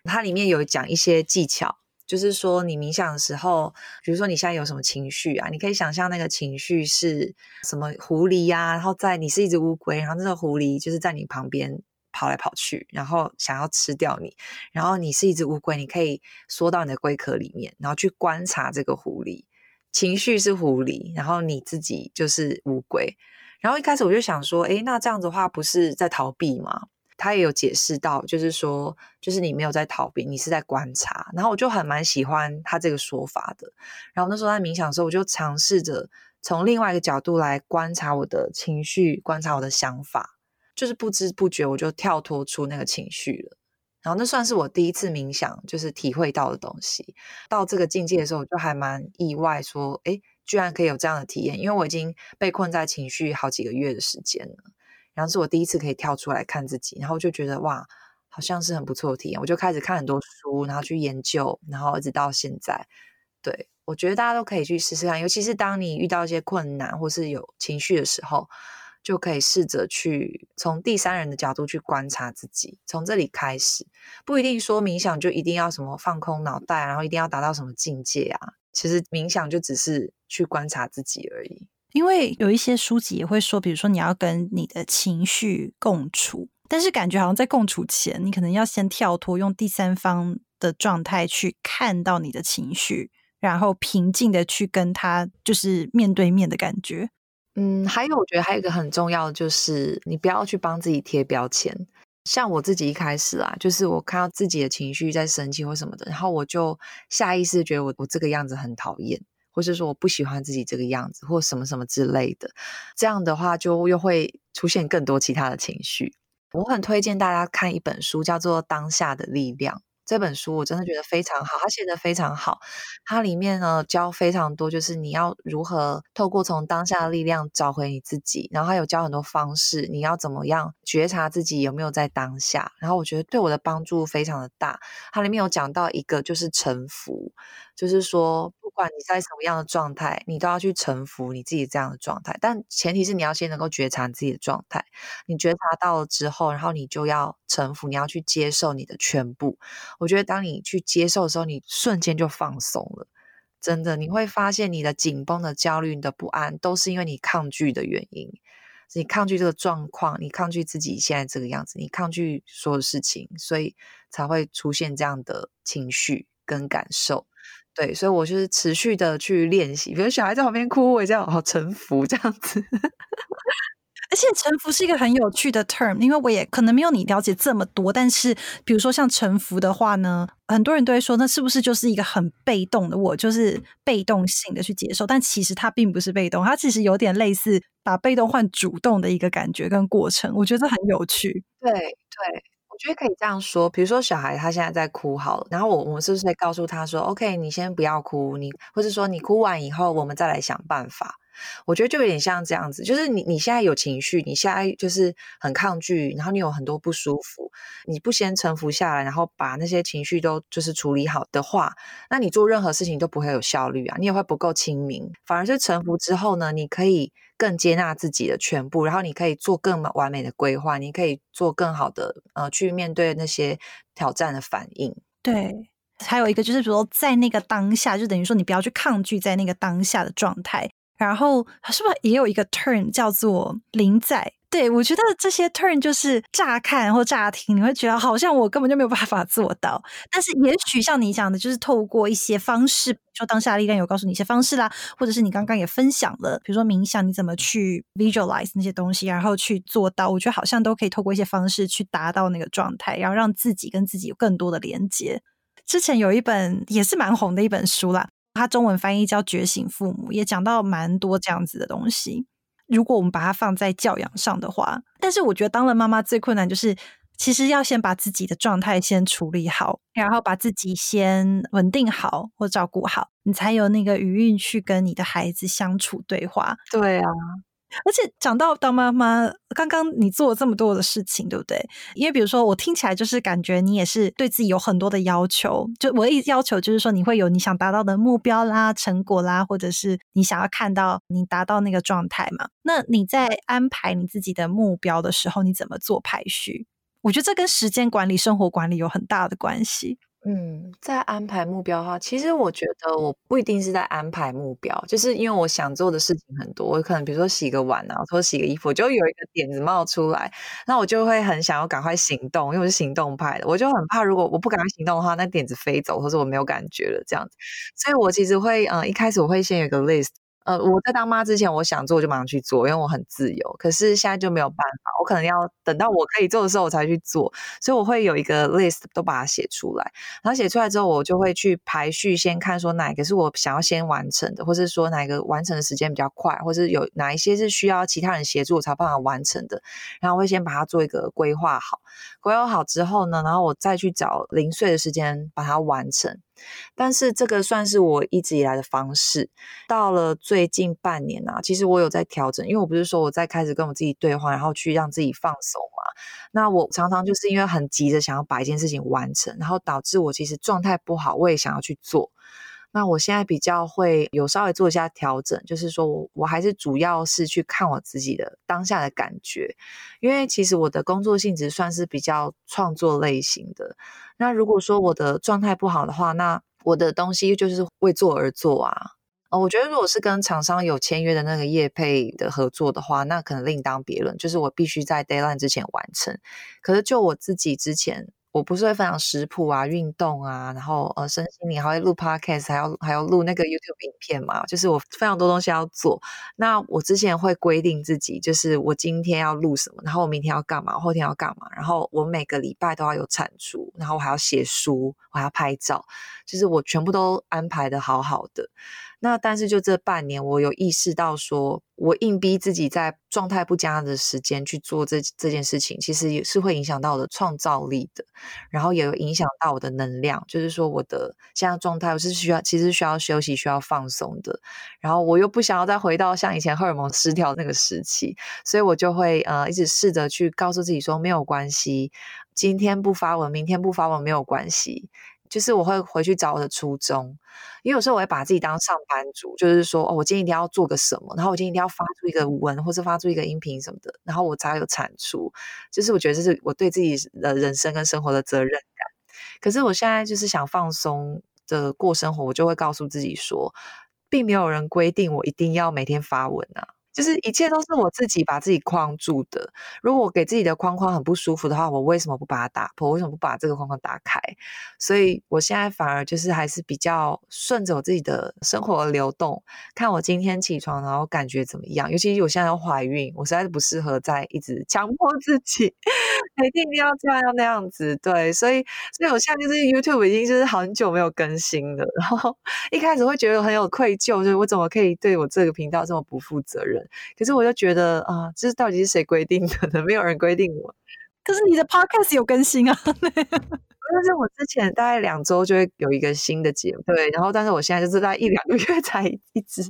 它里面有讲一些技巧。就是说，你冥想的时候，比如说你现在有什么情绪啊，你可以想象那个情绪是什么狐狸呀，然后在你是一只乌龟，然后那个狐狸就是在你旁边跑来跑去，然后想要吃掉你，然后你是一只乌龟，你可以缩到你的龟壳里面，然后去观察这个狐狸，情绪是狐狸，然后你自己就是乌龟，然后一开始我就想说，诶，那这样子的话不是在逃避吗？他也有解释到，就是说，就是你没有在逃避，你是在观察。然后我就还蛮喜欢他这个说法的。然后那时候在冥想的时候，我就尝试着从另外一个角度来观察我的情绪，观察我的想法，就是不知不觉我就跳脱出那个情绪了。然后那算是我第一次冥想，就是体会到的东西。到这个境界的时候，我就还蛮意外，说，诶，居然可以有这样的体验，因为我已经被困在情绪好几个月的时间了。然后是我第一次可以跳出来看自己，然后就觉得哇，好像是很不错的体验。我就开始看很多书，然后去研究，然后一直到现在。对，我觉得大家都可以去试试看，尤其是当你遇到一些困难或是有情绪的时候，就可以试着去从第三人的角度去观察自己，从这里开始。不一定说冥想就一定要什么放空脑袋，然后一定要达到什么境界啊。其实冥想就只是去观察自己而已。因为有一些书籍也会说，比如说你要跟你的情绪共处，但是感觉好像在共处前，你可能要先跳脱，用第三方的状态去看到你的情绪，然后平静的去跟他就是面对面的感觉。嗯，还有我觉得还有一个很重要的就是，你不要去帮自己贴标签。像我自己一开始啊，就是我看到自己的情绪在生气或什么的，然后我就下意识觉得我我这个样子很讨厌。或是说我不喜欢自己这个样子，或什么什么之类的，这样的话就又会出现更多其他的情绪。我很推荐大家看一本书，叫做《当下的力量》。这本书我真的觉得非常好，它写得非常好。它里面呢教非常多，就是你要如何透过从当下的力量找回你自己，然后还有教很多方式，你要怎么样觉察自己有没有在当下。然后我觉得对我的帮助非常的大。它里面有讲到一个就是臣服。就是说，不管你在什么样的状态，你都要去臣服你自己这样的状态。但前提是你要先能够觉察自己的状态。你觉察到了之后，然后你就要臣服，你要去接受你的全部。我觉得当你去接受的时候，你瞬间就放松了。真的，你会发现你的紧绷的焦虑、你的不安，都是因为你抗拒的原因。你抗拒这个状况，你抗拒自己现在这个样子，你抗拒所有事情，所以才会出现这样的情绪跟感受。对，所以我就是持续的去练习，比如小孩在旁边哭，我也这样好臣服这样子。(laughs) 而且臣服是一个很有趣的 term，因为我也可能没有你了解这么多。但是，比如说像臣服的话呢，很多人都会说，那是不是就是一个很被动的？我就是被动性的去接受，但其实它并不是被动，它其实有点类似把被动换主动的一个感觉跟过程。我觉得很有趣。对对。我觉得可以这样说，比如说小孩他现在在哭好了，然后我我们是不是会告诉他说，OK，你先不要哭，你或者说你哭完以后，我们再来想办法。我觉得就有点像这样子，就是你你现在有情绪，你现在就是很抗拒，然后你有很多不舒服，你不先臣服下来，然后把那些情绪都就是处理好的话，那你做任何事情都不会有效率啊，你也会不够亲民。反而是臣服之后呢，你可以。更接纳自己的全部，然后你可以做更完美的规划，你可以做更好的呃，去面对那些挑战的反应。对，还有一个就是比如说，在那个当下，就等于说你不要去抗拒在那个当下的状态。然后是不是也有一个 turn 叫做临在？对，我觉得这些 turn 就是乍看或乍听，你会觉得好像我根本就没有办法做到。但是也许像你讲的，就是透过一些方式，比如说当下力量有告诉你一些方式啦，或者是你刚刚也分享了，比如说冥想，你怎么去 visualize 那些东西，然后去做到。我觉得好像都可以透过一些方式去达到那个状态，然后让自己跟自己有更多的连接。之前有一本也是蛮红的一本书啦，它中文翻译叫《觉醒父母》，也讲到蛮多这样子的东西。如果我们把它放在教养上的话，但是我觉得当了妈妈最困难就是，其实要先把自己的状态先处理好，然后把自己先稳定好或照顾好，你才有那个余韵去跟你的孩子相处对话。对啊。而且讲到当妈妈，刚刚你做了这么多的事情，对不对？因为比如说，我听起来就是感觉你也是对自己有很多的要求。就我一要求就是说，你会有你想达到的目标啦、成果啦，或者是你想要看到你达到那个状态嘛。那你在安排你自己的目标的时候，你怎么做排序？我觉得这跟时间管理、生活管理有很大的关系。嗯，在安排目标的话，其实我觉得我不一定是在安排目标，就是因为我想做的事情很多，我可能比如说洗个碗啊，或者洗个衣服，我就有一个点子冒出来，那我就会很想要赶快行动，因为我是行动派的，我就很怕如果我不赶快行动的话，那点子飞走，或者我没有感觉了这样子，所以我其实会，嗯、呃，一开始我会先有个 list。呃，我在当妈之前，我想做就马上去做，因为我很自由。可是现在就没有办法，我可能要等到我可以做的时候，我才去做。所以我会有一个 list，都把它写出来。然后写出来之后，我就会去排序，先看说哪个是我想要先完成的，或是说哪个完成的时间比较快，或是有哪一些是需要其他人协助我才办法完成的。然后我会先把它做一个规划好。规划好之后呢，然后我再去找零碎的时间把它完成。但是这个算是我一直以来的方式。到了最近半年啊，其实我有在调整，因为我不是说我在开始跟我自己对话，然后去让自己放松嘛。那我常常就是因为很急着想要把一件事情完成，然后导致我其实状态不好，我也想要去做。那我现在比较会有稍微做一下调整，就是说我我还是主要是去看我自己的当下的感觉，因为其实我的工作性质算是比较创作类型的。那如果说我的状态不好的话，那我的东西就是为做而做啊。哦，我觉得如果是跟厂商有签约的那个业配的合作的话，那可能另当别论，就是我必须在 deadline 之前完成。可是就我自己之前。我不是会分享食谱啊、运动啊，然后呃，身心灵还会录 podcast，还要还要录那个 YouTube 影片嘛，就是我非常多东西要做。那我之前会规定自己，就是我今天要录什么，然后我明天要干嘛，后天要干嘛，然后我每个礼拜都要有产出，然后我还要写书，我还要拍照，就是我全部都安排得好好的。那但是就这半年，我有意识到说，我硬逼自己在状态不佳的时间去做这这件事情，其实也是会影响到我的创造力的，然后也有影响到我的能量。就是说，我的现在状态我是需要，其实需要休息、需要放松的。然后我又不想要再回到像以前荷尔蒙失调那个时期，所以我就会呃一直试着去告诉自己说，没有关系，今天不发文，明天不发文没有关系。就是我会回去找我的初衷，因为有时候我会把自己当上班族，就是说哦，我今天一定要做个什么，然后我今天一定要发出一个文，或者发出一个音频什么的，然后我才有产出。就是我觉得这是我对自己的人生跟生活的责任感。可是我现在就是想放松的过生活，我就会告诉自己说，并没有人规定我一定要每天发文啊。就是一切都是我自己把自己框住的。如果我给自己的框框很不舒服的话，我为什么不把它打破？为什么不把这个框框打开？所以我现在反而就是还是比较顺着我自己的生活流动，看我今天起床然后感觉怎么样。尤其是我现在要怀孕，我实在是不适合再一直强迫自己，(laughs) 一定要这样要那样子。对，所以所以我现在就是 YouTube 已经就是很久没有更新了。然后 (laughs) 一开始会觉得很有愧疚，就是我怎么可以对我这个频道这么不负责任？可是我就觉得啊，这是到底是谁规定的呢？(laughs) 没有人规定我。可是你的 podcast 有更新啊？(laughs) (laughs) 但是我之前大概两周就会有一个新的节目，对。然后，但是我现在就是在一两个月才一直。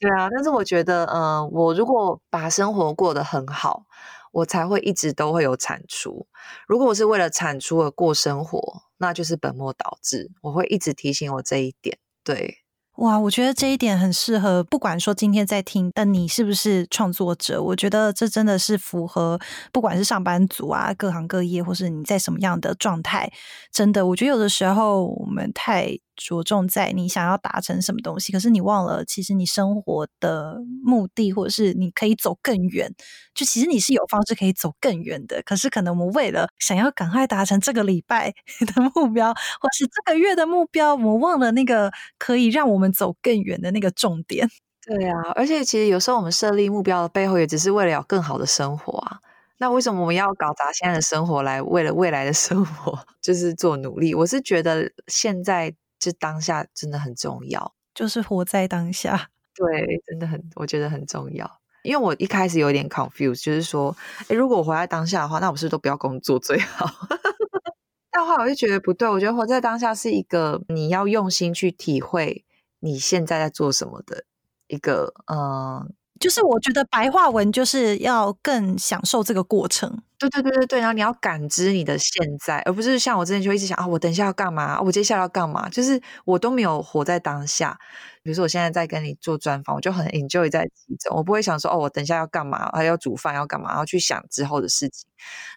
对啊，但是我觉得，嗯、呃，我如果把生活过得很好，我才会一直都会有产出。如果我是为了产出而过生活，那就是本末倒置。我会一直提醒我这一点，对。哇，我觉得这一点很适合，不管说今天在听但你是不是创作者，我觉得这真的是符合，不管是上班族啊，各行各业，或是你在什么样的状态，真的，我觉得有的时候我们太。着重在你想要达成什么东西，可是你忘了，其实你生活的目的，或者是你可以走更远。就其实你是有方式可以走更远的，可是可能我们为了想要赶快达成这个礼拜 (laughs) 的目标，或是这个月的目标，我们忘了那个可以让我们走更远的那个重点。(laughs) 对啊，而且其实有时候我们设立目标的背后，也只是为了有更好的生活啊。那为什么我们要搞砸现在的生活，来为了未来的生活 (laughs) 就是做努力？我是觉得现在。是当下真的很重要，就是活在当下。对，真的很，我觉得很重要。因为我一开始有点 confused，就是说，诶，如果我活在当下的话，那我是不是都不要工作最好？(laughs) 但后来我就觉得不对，我觉得活在当下是一个你要用心去体会你现在在做什么的一个，嗯。就是我觉得白话文就是要更享受这个过程，对对对对对，然后你要感知你的现在，而不是像我之前就一直想啊，我等一下要干嘛？我接下来要干嘛？就是我都没有活在当下。比如说我现在在跟你做专访，我就很 enjoy 在其中，我不会想说哦，我等一下要干嘛？还要煮饭要干嘛？然后去想之后的事情。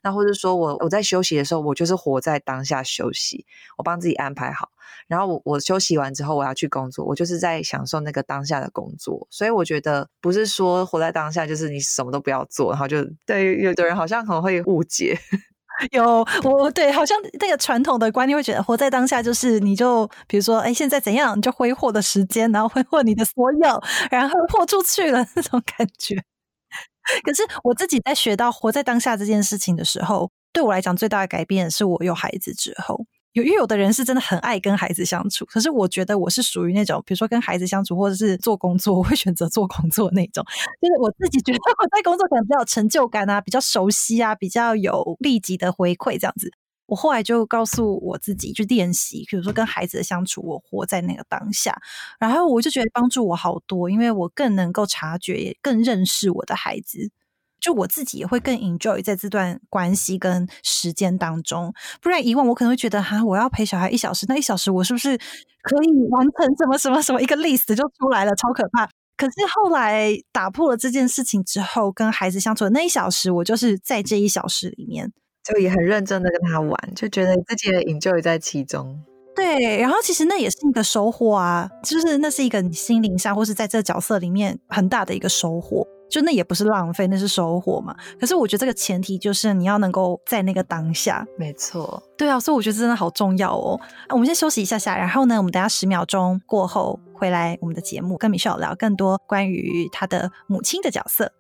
那或者说我我在休息的时候，我就是活在当下休息，我帮自己安排好。然后我我休息完之后，我要去工作，我就是在享受那个当下的工作。所以我觉得不是说活在当下就是你什么都不要做，然后就对有的人好像可能会误解。(laughs) 有我对，好像那个传统的观念会觉得活在当下就是你就比如说，哎，现在怎样你就挥霍的时间，然后挥霍你的所有，然后豁出去了那种感觉。(laughs) 可是我自己在学到活在当下这件事情的时候，对我来讲最大的改变是我有孩子之后。有，因为有的人是真的很爱跟孩子相处，可是我觉得我是属于那种，比如说跟孩子相处或者是做工作，我会选择做工作那种。就是我自己觉得我在工作可能比较有成就感啊，比较熟悉啊，比较有立即的回馈这样子。我后来就告诉我自己去练习，比如说跟孩子的相处，我活在那个当下，然后我就觉得帮助我好多，因为我更能够察觉，也更认识我的孩子。就我自己也会更 enjoy 在这段关系跟时间当中，不然以往我可能会觉得哈，我要陪小孩一小时，那一小时我是不是可以完成什么什么什么一个 list 就出来了，超可怕。可是后来打破了这件事情之后，跟孩子相处的那一小时，我就是在这一小时里面，就也很认真的跟他玩，就觉得自己也 enjoy 在其中。对，然后其实那也是一个收获啊，就是那是一个你心灵上或是在这个角色里面很大的一个收获。就那也不是浪费，那是收获嘛。可是我觉得这个前提就是你要能够在那个当下。没错，对啊，所以我觉得真的好重要哦。我们先休息一下下，然后呢，我们等下十秒钟过后回来我们的节目，跟 Michelle 聊更多关于他的母亲的角色。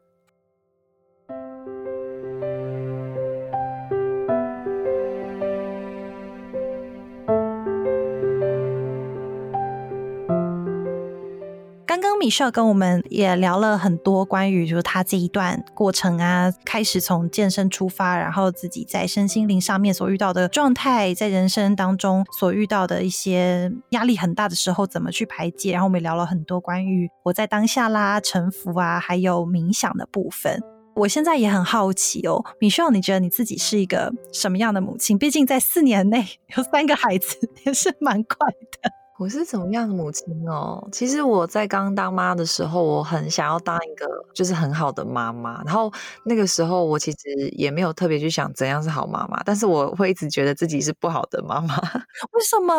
刚刚 Michelle 跟我们也聊了很多关于就是他这一段过程啊，开始从健身出发，然后自己在身心灵上面所遇到的状态，在人生当中所遇到的一些压力很大的时候怎么去排解，然后我们也聊了很多关于活在当下啦、臣服啊，还有冥想的部分。我现在也很好奇哦，Michelle，你觉得你自己是一个什么样的母亲？毕竟在四年内有三个孩子，也是蛮快的。我是怎么样的母亲哦？其实我在刚当妈的时候，我很想要当一个就是很好的妈妈。然后那个时候，我其实也没有特别去想怎样是好妈妈，但是我会一直觉得自己是不好的妈妈。(laughs) 为什么？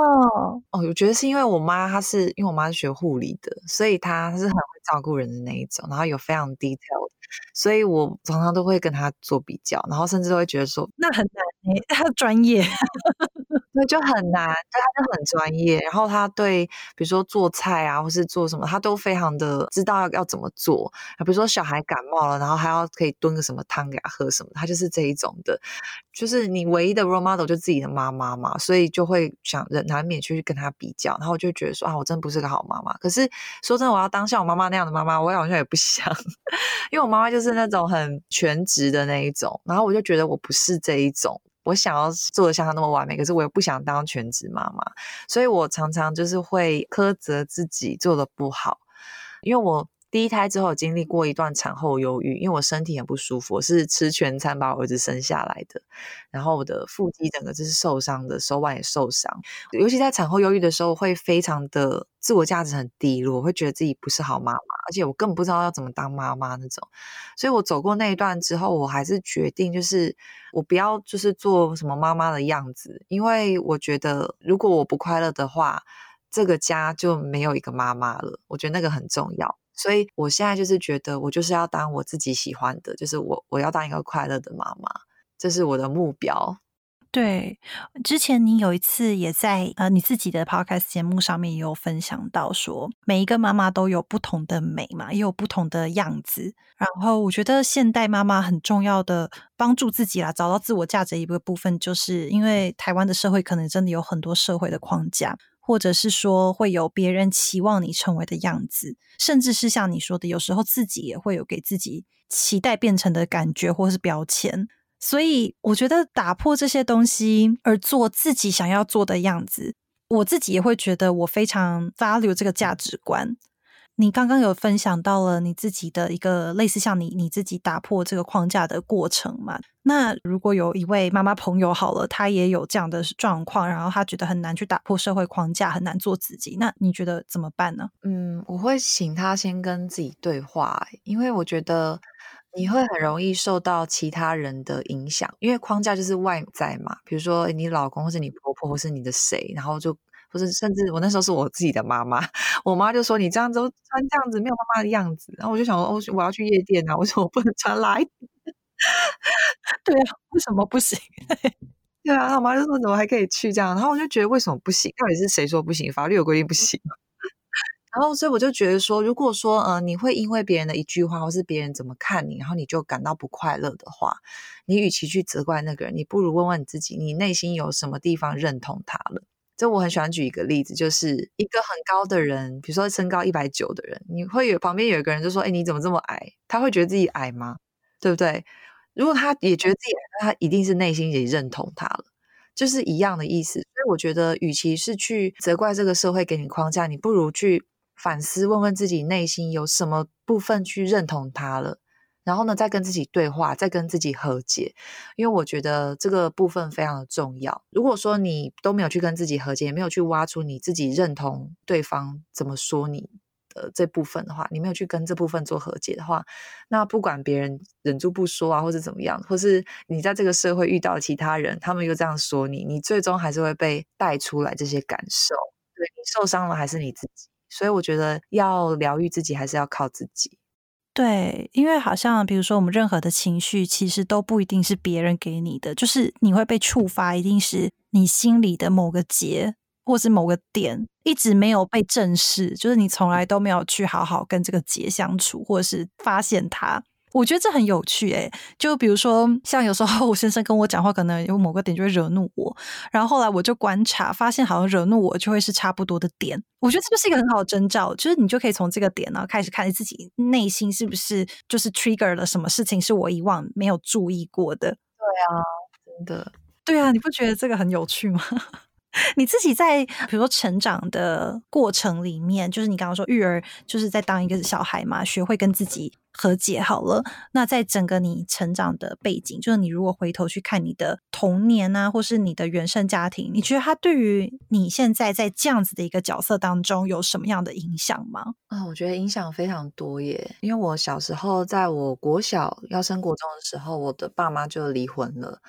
哦，我觉得是因为我妈，她是因为我妈是学护理的，所以她是很会照顾人的那一种，然后有非常 detail 的，所以我常常都会跟他做比较，然后甚至都会觉得说，那很难诶，(laughs) 他专业。(laughs) 对，就很难，但他就很专业。然后他对，比如说做菜啊，或是做什么，他都非常的知道要要怎么做。比如说小孩感冒了，然后还要可以炖个什么汤给他喝什么，他就是这一种的。就是你唯一的 role model 就自己的妈妈嘛，所以就会想人难免去跟他比较。然后我就觉得说啊，我真不是个好妈妈。可是说真的，我要当像我妈妈那样的妈妈，我好像也不想，(laughs) 因为我妈妈就是那种很全职的那一种。然后我就觉得我不是这一种。我想要做的像她那么完美，可是我又不想当全职妈妈，所以我常常就是会苛责自己做的不好，因为我。第一胎之后经历过一段产后忧郁，因为我身体很不舒服，我是吃全餐把我儿子生下来的，然后我的腹肌整个就是受伤的，手腕也受伤，尤其在产后忧郁的时候，会非常的自我价值很低落，我会觉得自己不是好妈妈，而且我根本不知道要怎么当妈妈那种，所以我走过那一段之后，我还是决定就是我不要就是做什么妈妈的样子，因为我觉得如果我不快乐的话，这个家就没有一个妈妈了，我觉得那个很重要。所以我现在就是觉得，我就是要当我自己喜欢的，就是我我要当一个快乐的妈妈，这是我的目标。对，之前你有一次也在呃你自己的 podcast 节目上面也有分享到说，每一个妈妈都有不同的美嘛，也有不同的样子。然后我觉得现代妈妈很重要的帮助自己啦，找到自我价值一个部分，就是因为台湾的社会可能真的有很多社会的框架。或者是说会有别人期望你成为的样子，甚至是像你说的，有时候自己也会有给自己期待变成的感觉或是标签。所以我觉得打破这些东西，而做自己想要做的样子，我自己也会觉得我非常 value 这个价值观。你刚刚有分享到了你自己的一个类似像你你自己打破这个框架的过程嘛？那如果有一位妈妈朋友好了，她也有这样的状况，然后她觉得很难去打破社会框架，很难做自己，那你觉得怎么办呢？嗯，我会请她先跟自己对话，因为我觉得你会很容易受到其他人的影响，因为框架就是外在嘛，比如说你老公或是你婆婆或是你的谁，然后就。或是甚至我那时候是我自己的妈妈，我妈就说，你这样子穿这样子没有妈妈的样子，然后我就想说，哦，我要去夜店啊，为什么不能穿拉链？(laughs) 对啊，为什么不行？(laughs) 对啊，我妈就说怎么还可以去这样，然后我就觉得为什么不行？到底是谁说不行？法律有规定不行。(laughs) 然后所以我就觉得说，如果说呃你会因为别人的一句话或是别人怎么看你，然后你就感到不快乐的话，你与其去责怪那个人，你不如问问你自己，你内心有什么地方认同他了。就我很喜欢举一个例子，就是一个很高的人，比如说身高一百九的人，你会有旁边有一个人就说：“哎，你怎么这么矮？”他会觉得自己矮吗？对不对？如果他也觉得自己矮，那他一定是内心也认同他了，就是一样的意思。所以我觉得，与其是去责怪这个社会给你框架，你不如去反思，问问自己内心有什么部分去认同他了。然后呢，再跟自己对话，再跟自己和解，因为我觉得这个部分非常的重要。如果说你都没有去跟自己和解，也没有去挖出你自己认同对方怎么说你的这部分的话，你没有去跟这部分做和解的话，那不管别人忍住不说啊，或是怎么样，或是你在这个社会遇到其他人，他们又这样说你，你最终还是会被带出来这些感受。对，你受伤了还是你自己，所以我觉得要疗愈自己，还是要靠自己。对，因为好像比如说，我们任何的情绪其实都不一定是别人给你的，就是你会被触发，一定是你心里的某个结，或是某个点一直没有被正视，就是你从来都没有去好好跟这个结相处，或者是发现它。我觉得这很有趣诶，就比如说，像有时候我先生跟我讲话，可能有某个点就会惹怒我，然后后来我就观察，发现好像惹怒我就会是差不多的点。我觉得这就是一个很好的征兆，就是你就可以从这个点呢开始看自己内心是不是就是 trigger 了什么事情，是我以往没有注意过的。对啊，真的。对啊，你不觉得这个很有趣吗？(laughs) 你自己在比如说成长的过程里面，就是你刚刚说育儿，就是在当一个小孩嘛，学会跟自己和解好了。那在整个你成长的背景，就是你如果回头去看你的童年啊，或是你的原生家庭，你觉得他对于你现在在这样子的一个角色当中有什么样的影响吗？啊、我觉得影响非常多耶。因为我小时候，在我国小要升国中的时候，我的爸妈就离婚了。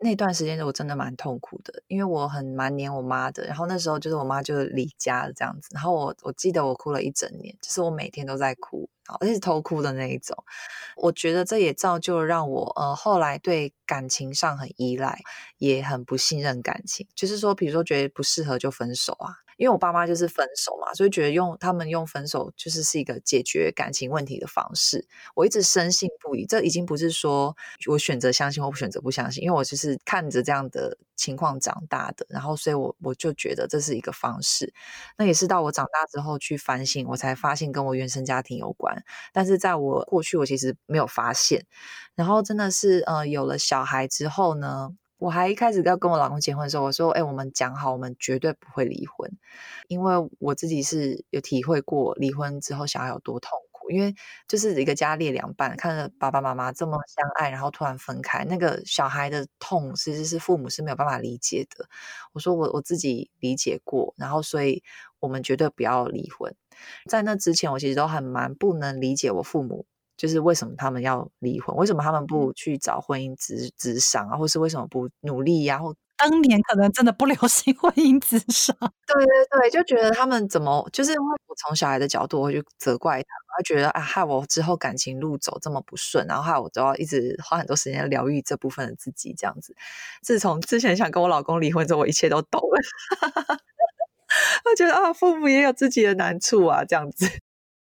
那段时间我真的蛮痛苦的，因为我很蛮黏我妈的。然后那时候就是我妈就离家这样子。然后我我记得我哭了一整年，就是我每天都在哭。而且是偷哭的那一种，我觉得这也造就了让我呃后来对感情上很依赖，也很不信任感情。就是说，比如说觉得不适合就分手啊。因为我爸妈就是分手嘛，所以觉得用他们用分手就是是一个解决感情问题的方式。我一直深信不疑，这已经不是说我选择相信或不选择不相信，因为我就是看着这样的情况长大的，然后所以我我就觉得这是一个方式。那也是到我长大之后去反省，我才发现跟我原生家庭有关。但是在我过去，我其实没有发现。然后真的是呃有了小孩之后呢。我还一开始要跟我老公结婚的时候，我说：“哎，我们讲好，我们绝对不会离婚，因为我自己是有体会过离婚之后小孩有多痛苦，因为就是一个家裂两半，看着爸爸妈妈这么相爱，然后突然分开，那个小孩的痛其实是父母是没有办法理解的。我说我我自己理解过，然后所以我们绝对不要离婚。在那之前，我其实都很蛮不能理解我父母。”就是为什么他们要离婚？为什么他们不去找婚姻咨咨商啊？或是为什么不努力呀、啊？或当年可能真的不流行婚姻咨商。(laughs) 对对对，就觉得他们怎么就是因为我从小孩的角度，我会去责怪他，他觉得啊，害我之后感情路走这么不顺，然后害我都要一直花很多时间疗愈这部分的自己，这样子。自从之前想跟我老公离婚之后，我一切都懂了。(laughs) 我觉得啊，父母也有自己的难处啊，这样子。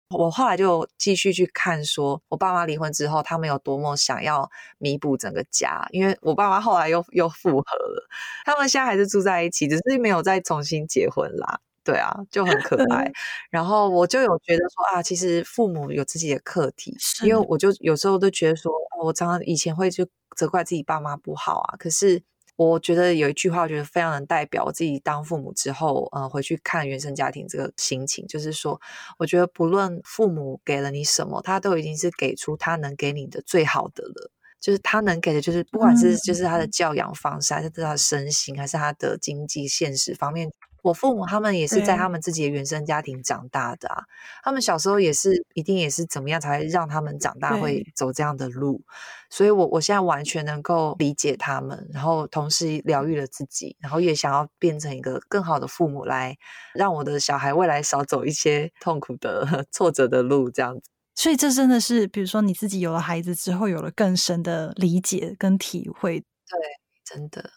我后来就继续去看，说我爸妈离婚之后，他们有多么想要弥补整个家，因为我爸妈后来又又复合了，他们现在还是住在一起，只是没有再重新结婚啦。对啊，就很可爱。然后我就有觉得说啊，其实父母有自己的课题，因为我就有时候都觉得说，我常常以前会去责怪自己爸妈不好啊，可是。我觉得有一句话，我觉得非常能代表我自己当父母之后，呃，回去看原生家庭这个心情，就是说，我觉得不论父母给了你什么，他都已经是给出他能给你的最好的了，就是他能给的，就是不管是就是他的教养方式，还是他的身心，还是他的经济现实方面。我父母他们也是在他们自己的原生家庭长大的啊，他们小时候也是一定也是怎么样才会让他们长大会走这样的路，所以我我现在完全能够理解他们，然后同时疗愈了自己，然后也想要变成一个更好的父母，来让我的小孩未来少走一些痛苦的 (laughs) 挫折的路，这样子。所以这真的是，比如说你自己有了孩子之后，有了更深的理解跟体会。对，真的，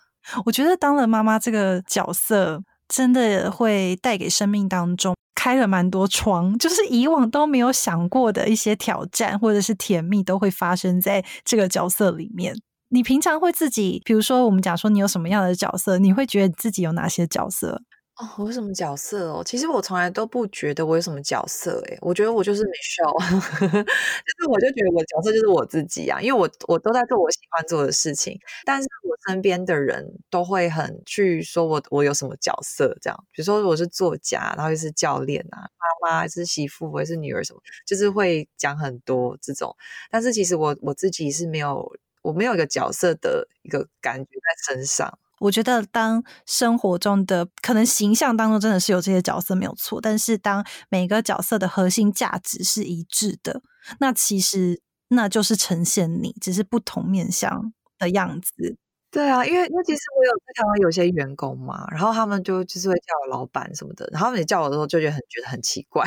我觉得当了妈妈这个角色。真的会带给生命当中开了蛮多窗，就是以往都没有想过的一些挑战或者是甜蜜，都会发生在这个角色里面。你平常会自己，比如说我们讲说你有什么样的角色，你会觉得自己有哪些角色？哦，我有什么角色哦？其实我从来都不觉得我有什么角色，诶，我觉得我就是 Michelle，(laughs) 就是我就觉得我角色就是我自己啊，因为我我都在做我喜欢做的事情，但是我身边的人都会很去说我我有什么角色这样，比如说我是作家，然后又是教练啊，妈妈还是媳妇，还是女儿什么，就是会讲很多这种，但是其实我我自己是没有，我没有一个角色的一个感觉在身上。我觉得，当生活中的可能形象当中真的是有这些角色没有错，但是当每个角色的核心价值是一致的，那其实那就是呈现你，只是不同面向的样子。对啊，因为因为其实我有在台湾有些员工嘛，然后他们就就是会叫我老板什么的，然后他们叫我的时候就觉得很觉得很奇怪。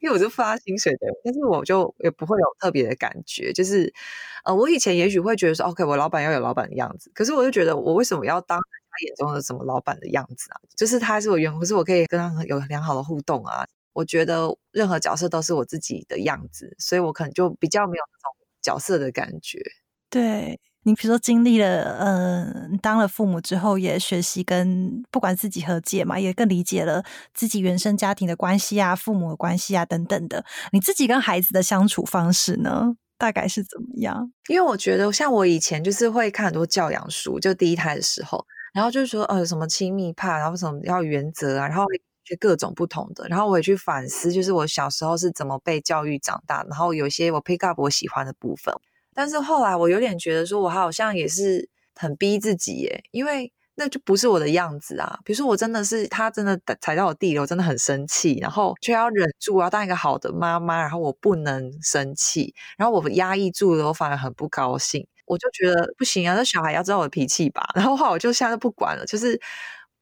因为我是发薪水的，但是我就也不会有特别的感觉，就是，呃，我以前也许会觉得说，OK，我老板要有老板的样子，可是我就觉得，我为什么要当他眼中的什么老板的样子啊？就是他是我员工，可是我可以跟他有良好的互动啊。我觉得任何角色都是我自己的样子，所以我可能就比较没有那种角色的感觉。对。你比如说经历了，嗯、呃，当了父母之后，也学习跟不管自己和解嘛，也更理解了自己原生家庭的关系啊、父母的关系啊等等的。你自己跟孩子的相处方式呢，大概是怎么样？因为我觉得，像我以前就是会看很多教养书，就第一胎的时候，然后就是说，呃，什么亲密怕，然后什么要原则啊，然后就各种不同的。然后我也去反思，就是我小时候是怎么被教育长大，然后有些我 pick up 我喜欢的部分。但是后来我有点觉得，说我好像也是很逼自己耶，因为那就不是我的样子啊。比如说，我真的是他真的踩到我地了，我真的很生气，然后却要忍住，我要当一个好的妈妈，然后我不能生气，然后我压抑住了，我反而很不高兴。我就觉得不行啊，那小孩要知道我的脾气吧。(laughs) 然后后来我就现在不管了，就是。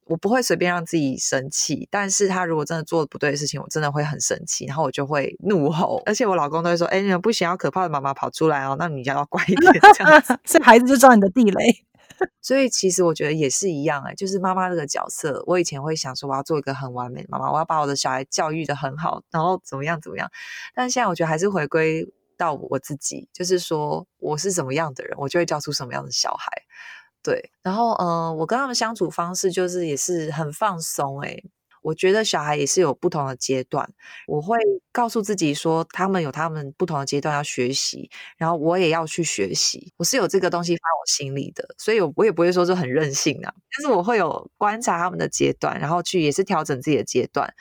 我不会随便让自己生气，但是他如果真的做的不对的事情，我真的会很生气，然后我就会怒吼，而且我老公都会说：“哎，你们不想要可怕的妈妈跑出来哦，那你就要乖一点。”这样子，所以孩子就知道你的地雷。(laughs) 所以其实我觉得也是一样哎，就是妈妈这个角色，我以前会想说我要做一个很完美的妈妈，我要把我的小孩教育的很好，然后怎么样怎么样。但现在我觉得还是回归到我自己，就是说我是什么样的人，我就会教出什么样的小孩。对，然后呃，我跟他们相处方式就是也是很放松诶。我觉得小孩也是有不同的阶段，我会告诉自己说，他们有他们不同的阶段要学习，然后我也要去学习。我是有这个东西放我心里的，所以我也不会说是很任性啊，但是我会有观察他们的阶段，然后去也是调整自己的阶段。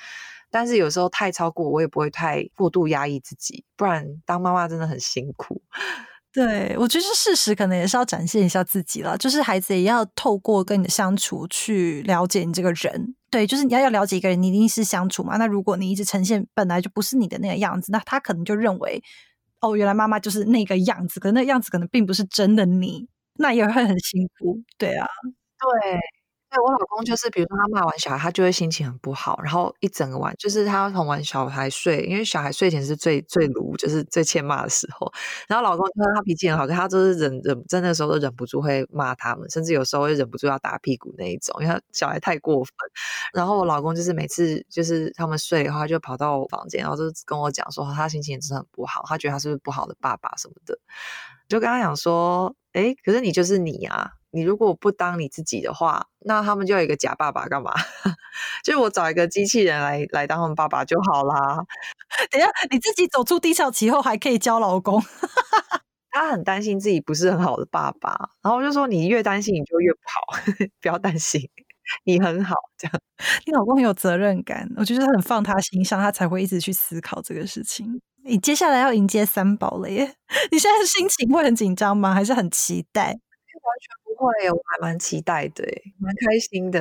但是有时候太超过，我也不会太过度压抑自己，不然当妈妈真的很辛苦。对，我觉得事实可能也是要展现一下自己了，就是孩子也要透过跟你的相处去了解你这个人。对，就是你要要了解一个人，你一定是相处嘛。那如果你一直呈现本来就不是你的那个样子，那他可能就认为，哦，原来妈妈就是那个样子，可那样子可能并不是真的你，那也会很辛苦。对啊，对。对，我老公就是，比如说他骂完小孩，他就会心情很不好，然后一整个晚就是他哄完小孩睡，因为小孩睡前是最最鲁，就是最欠骂的时候。然后老公他他脾气很好，可他就是忍忍在那时候都忍不住会骂他们，甚至有时候会忍不住要打屁股那一种，因为他小孩太过分。然后我老公就是每次就是他们睡的话，就跑到我房间，然后就跟我讲说他心情真的很不好，他觉得他是不是不好的爸爸什么的，就跟他讲说，哎，可是你就是你啊。你如果不当你自己的话，那他们就有一个假爸爸干嘛？(laughs) 就是我找一个机器人来来当他们爸爸就好啦。(laughs) 等一下，你自己走出低潮期后还可以教老公。(laughs) 他很担心自己不是很好的爸爸，然后我就说你越担心你就越不好，不要担心，你很好。这样，你老公很有责任感，我觉得很放他心上，他才会一直去思考这个事情。你接下来要迎接三宝了耶，你现在心情会很紧张吗？还是很期待？完全。会，我还蛮期待的，蛮开心的，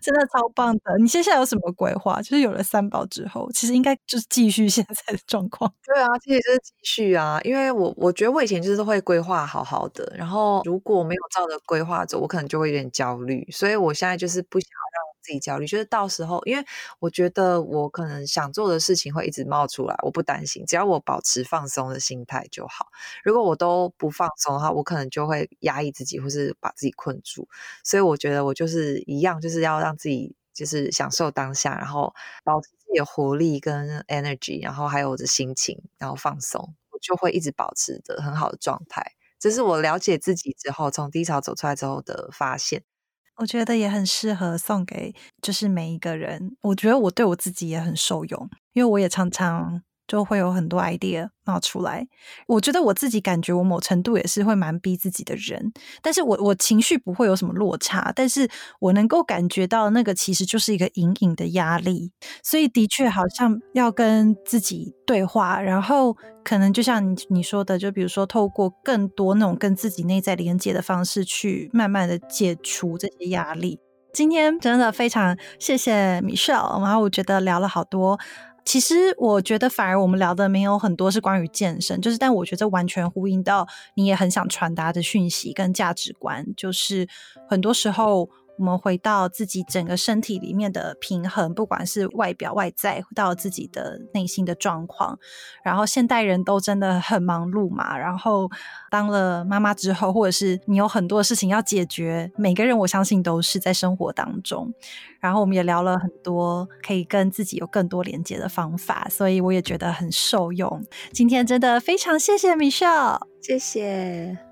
真的超棒的。你接下来有什么规划？就是有了三宝之后，其实应该就是继续现在的状况。对啊，其实就是继续啊，因为我我觉得我以前就是会规划好好的，然后如果没有照着规划走，我可能就会有点焦虑，所以我现在就是不想要让。自己焦虑，就是到时候，因为我觉得我可能想做的事情会一直冒出来，我不担心，只要我保持放松的心态就好。如果我都不放松的话，我可能就会压抑自己，或是把自己困住。所以我觉得我就是一样，就是要让自己就是享受当下，然后保持自己的活力跟 energy，然后还有我的心情，然后放松，我就会一直保持着很好的状态。这是我了解自己之后，从低潮走出来之后的发现。我觉得也很适合送给，就是每一个人。我觉得我对我自己也很受用，因为我也常常。就会有很多 idea 冒出来。我觉得我自己感觉我某程度也是会蛮逼自己的人，但是我我情绪不会有什么落差，但是我能够感觉到那个其实就是一个隐隐的压力，所以的确好像要跟自己对话，然后可能就像你你说的，就比如说透过更多那种跟自己内在连接的方式，去慢慢的解除这些压力。今天真的非常谢谢 Michelle，然后我觉得聊了好多。其实我觉得，反而我们聊的没有很多是关于健身，就是，但我觉得完全呼应到你也很想传达的讯息跟价值观，就是很多时候。我们回到自己整个身体里面的平衡，不管是外表外在，到自己的内心的状况。然后现代人都真的很忙碌嘛，然后当了妈妈之后，或者是你有很多事情要解决，每个人我相信都是在生活当中。然后我们也聊了很多可以跟自己有更多连接的方法，所以我也觉得很受用。今天真的非常谢谢 Michelle，谢谢。